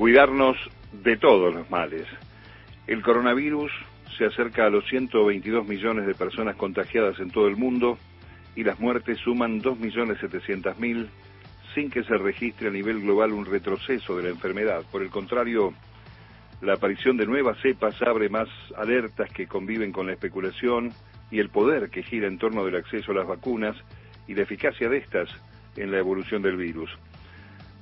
cuidarnos de todos los males. El coronavirus se acerca a los 122 millones de personas contagiadas en todo el mundo y las muertes suman 2.700.000 sin que se registre a nivel global un retroceso de la enfermedad. Por el contrario, la aparición de nuevas cepas abre más alertas que conviven con la especulación y el poder que gira en torno del acceso a las vacunas y la eficacia de estas en la evolución del virus.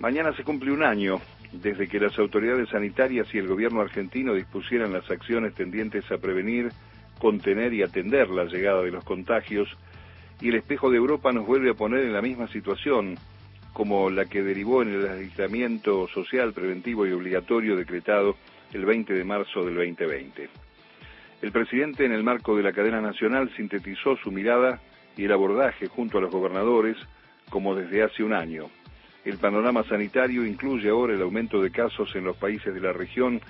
Mañana se cumple un año desde que las autoridades sanitarias y el gobierno argentino dispusieran las acciones tendientes a prevenir, contener y atender la llegada de los contagios, y el espejo de Europa nos vuelve a poner en la misma situación como la que derivó en el aislamiento social preventivo y obligatorio decretado el 20 de marzo del 2020. El presidente, en el marco de la cadena nacional, sintetizó su mirada y el abordaje junto a los gobernadores como desde hace un año. El panorama sanitario incluye ahora el aumento de casos en los países de la región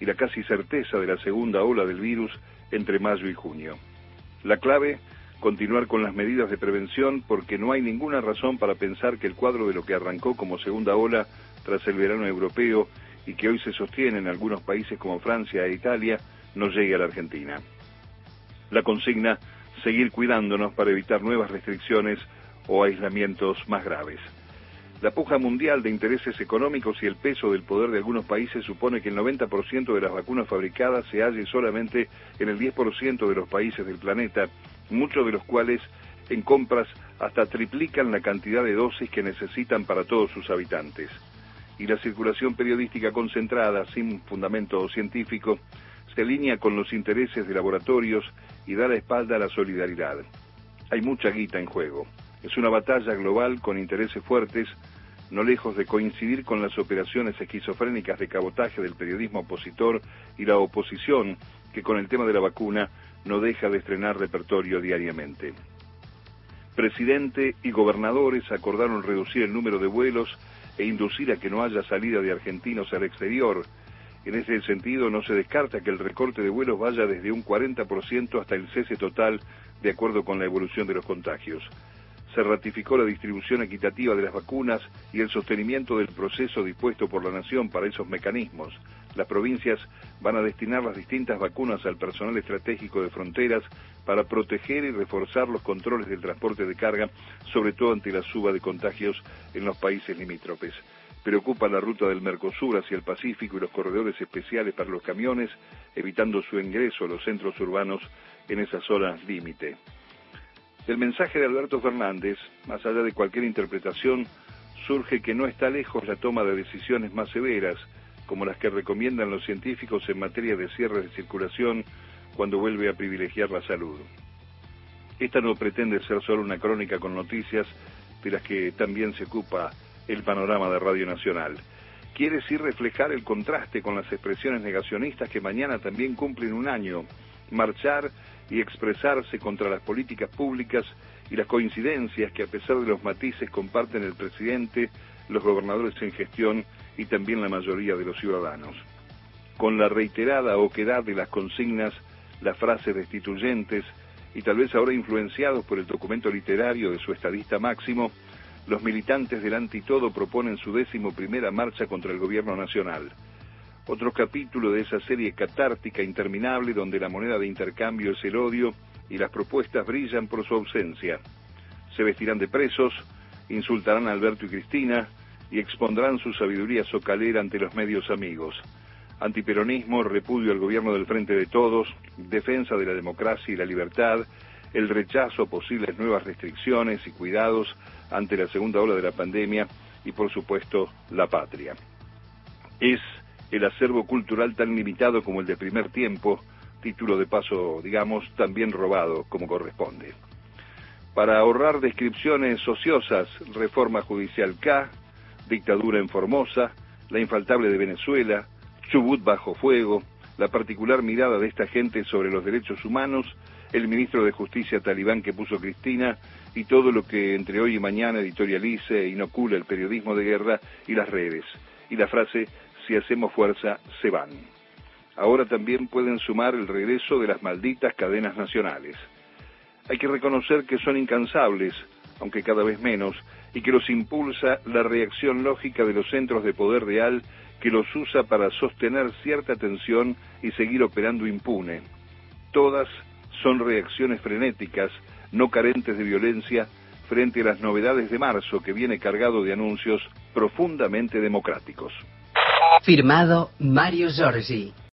y la casi certeza de la segunda ola del virus entre mayo y junio. La clave, continuar con las medidas de prevención porque no hay ninguna razón para pensar que el cuadro de lo que arrancó como segunda ola tras el verano europeo y que hoy se sostiene en algunos países como Francia e Italia no llegue a la Argentina. La consigna, seguir cuidándonos para evitar nuevas restricciones o aislamientos más graves. La puja mundial de intereses económicos y el peso del poder de algunos países supone que el 90% de las vacunas fabricadas se halle solamente en el 10% de los países del planeta, muchos de los cuales en compras hasta triplican la cantidad de dosis que necesitan para todos sus habitantes. Y la circulación periodística concentrada, sin fundamento científico, se alinea con los intereses de laboratorios y da la espalda a la solidaridad. Hay mucha guita en juego. Es una batalla global con intereses fuertes, no lejos de coincidir con las operaciones esquizofrénicas de cabotaje del periodismo opositor y la oposición, que con el tema de la vacuna no deja de estrenar repertorio diariamente. Presidente y gobernadores acordaron reducir el número de vuelos e inducir a que no haya salida de argentinos al exterior. En ese sentido, no se descarta que el recorte de vuelos vaya desde un 40% hasta el cese total, de acuerdo con la evolución de los contagios se ratificó la distribución equitativa de las vacunas y el sostenimiento del proceso dispuesto por la Nación para esos mecanismos. Las provincias van a destinar las distintas vacunas al personal estratégico de fronteras para proteger y reforzar los controles del transporte de carga, sobre todo ante la suba de contagios en los países limítrofes. Preocupa la ruta del Mercosur hacia el Pacífico y los corredores especiales para los camiones, evitando su ingreso a los centros urbanos en esas zonas límite. Del mensaje de Alberto Fernández, más allá de cualquier interpretación, surge que no está lejos la toma de decisiones más severas, como las que recomiendan los científicos en materia de cierre de circulación cuando vuelve a privilegiar la salud. Esta no pretende ser solo una crónica con noticias de las que también se ocupa el panorama de Radio Nacional. Quiere sí reflejar el contraste con las expresiones negacionistas que mañana también cumplen un año, marchar y expresarse contra las políticas públicas y las coincidencias que a pesar de los matices comparten el presidente, los gobernadores en gestión y también la mayoría de los ciudadanos. Con la reiterada oquedad de las consignas, las frases destituyentes y tal vez ahora influenciados por el documento literario de su estadista máximo, los militantes del antitodo proponen su décimo primera marcha contra el gobierno nacional otro capítulo de esa serie catártica interminable donde la moneda de intercambio es el odio y las propuestas brillan por su ausencia. Se vestirán de presos, insultarán a Alberto y Cristina y expondrán su sabiduría socalera ante los medios amigos. Antiperonismo, repudio al gobierno del Frente de Todos, defensa de la democracia y la libertad, el rechazo a posibles nuevas restricciones y cuidados ante la segunda ola de la pandemia y, por supuesto, la patria. Es el acervo cultural tan limitado como el de primer tiempo, título de paso, digamos, también robado como corresponde. Para ahorrar descripciones ociosas, reforma judicial K, dictadura en Formosa, la infaltable de Venezuela, Chubut bajo fuego, la particular mirada de esta gente sobre los derechos humanos, el ministro de Justicia talibán que puso Cristina y todo lo que entre hoy y mañana editorialice e inocula el periodismo de guerra y las redes. Y la frase si hacemos fuerza, se van. Ahora también pueden sumar el regreso de las malditas cadenas nacionales. Hay que reconocer que son incansables, aunque cada vez menos, y que los impulsa la reacción lógica de los centros de poder real que los usa para sostener cierta tensión y seguir operando impune. Todas son reacciones frenéticas, no carentes de violencia, frente a las novedades de marzo que viene cargado de anuncios profundamente democráticos. Firmado Mario Giorgi.